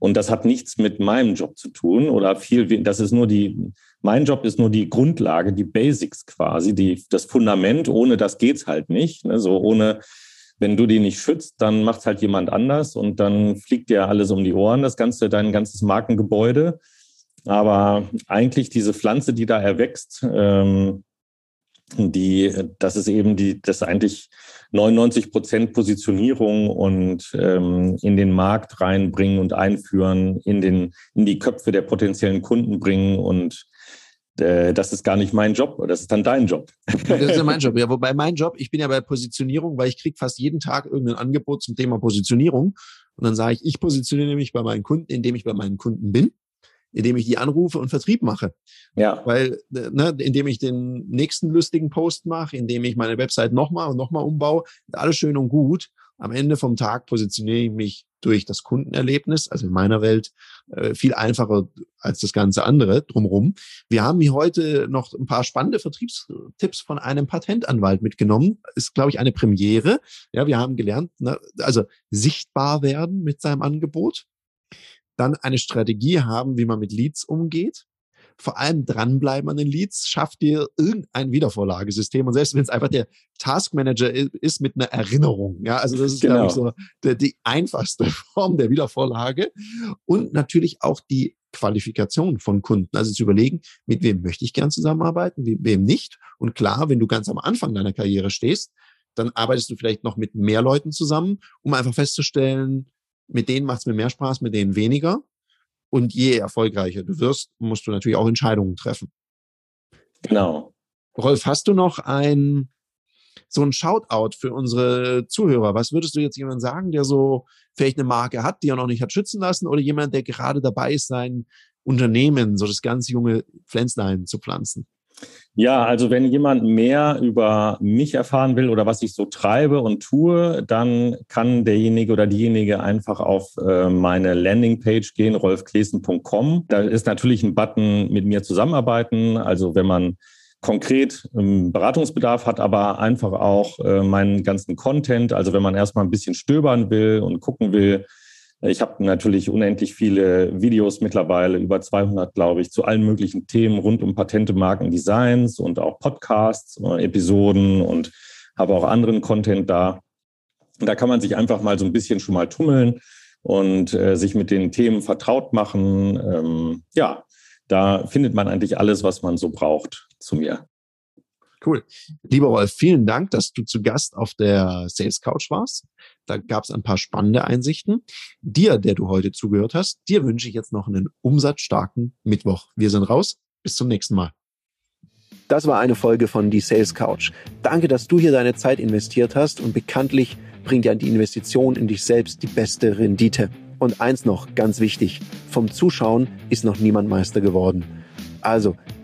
und das hat nichts mit meinem Job zu tun oder viel, das ist nur die, mein Job ist nur die Grundlage, die Basics quasi, die, das Fundament. Ohne das geht's halt nicht. Ne? So ohne, wenn du die nicht schützt, dann macht's halt jemand anders und dann fliegt dir alles um die Ohren, das ganze, dein ganzes Markengebäude. Aber eigentlich diese Pflanze, die da erwächst, ähm, die, das ist eben die, das eigentlich 99 Prozent Positionierung und ähm, in den Markt reinbringen und einführen, in den, in die Köpfe der potenziellen Kunden bringen und äh, das ist gar nicht mein Job, das ist dann dein Job. Das ist ja mein Job. Ja, wobei mein Job, ich bin ja bei Positionierung, weil ich kriege fast jeden Tag irgendein Angebot zum Thema Positionierung. Und dann sage ich, ich positioniere mich bei meinen Kunden, indem ich bei meinen Kunden bin indem ich die anrufe und Vertrieb mache. Ja. Weil, ne, indem ich den nächsten lustigen Post mache, indem ich meine Website nochmal und nochmal umbaue, alles schön und gut. Am Ende vom Tag positioniere ich mich durch das Kundenerlebnis, also in meiner Welt äh, viel einfacher als das ganze andere drumherum. Wir haben hier heute noch ein paar spannende Vertriebstipps von einem Patentanwalt mitgenommen. Ist, glaube ich, eine Premiere. Ja, wir haben gelernt, ne, also sichtbar werden mit seinem Angebot dann eine Strategie haben, wie man mit Leads umgeht. Vor allem dranbleiben an den Leads, schafft dir irgendein Wiedervorlagesystem. Und selbst wenn es einfach der Taskmanager ist mit einer Erinnerung. Ja, also das ist, genau. glaube ich, so die, die einfachste Form der Wiedervorlage. Und natürlich auch die Qualifikation von Kunden. Also zu überlegen, mit wem möchte ich gern zusammenarbeiten, mit wem nicht. Und klar, wenn du ganz am Anfang deiner Karriere stehst, dann arbeitest du vielleicht noch mit mehr Leuten zusammen, um einfach festzustellen, mit denen macht es mir mehr Spaß, mit denen weniger. Und je erfolgreicher du wirst, musst du natürlich auch Entscheidungen treffen. Genau. Rolf, hast du noch ein so ein Shoutout für unsere Zuhörer? Was würdest du jetzt jemand sagen, der so vielleicht eine Marke hat, die er noch nicht hat schützen lassen, oder jemand, der gerade dabei ist, sein Unternehmen, so das ganz junge Pflänzlein zu pflanzen? Ja, also wenn jemand mehr über mich erfahren will oder was ich so treibe und tue, dann kann derjenige oder diejenige einfach auf äh, meine Landingpage gehen, rolfklesen.com. Da ist natürlich ein Button mit mir zusammenarbeiten. Also wenn man konkret ähm, Beratungsbedarf hat, aber einfach auch äh, meinen ganzen Content. Also wenn man erstmal ein bisschen stöbern will und gucken will, ich habe natürlich unendlich viele Videos mittlerweile, über 200, glaube ich, zu allen möglichen Themen rund um Patente, Marken, Designs und auch Podcasts, Episoden und habe auch anderen Content da. Da kann man sich einfach mal so ein bisschen schon mal tummeln und äh, sich mit den Themen vertraut machen. Ähm, ja, da findet man eigentlich alles, was man so braucht zu mir. Cool. Lieber Rolf, vielen Dank, dass du zu Gast auf der Sales Couch warst. Da gab es ein paar spannende Einsichten. Dir, der du heute zugehört hast, dir wünsche ich jetzt noch einen umsatzstarken Mittwoch. Wir sind raus. Bis zum nächsten Mal. Das war eine Folge von Die Sales Couch. Danke, dass du hier deine Zeit investiert hast und bekanntlich bringt ja die Investition in dich selbst die beste Rendite. Und eins noch, ganz wichtig, vom Zuschauen ist noch niemand Meister geworden. Also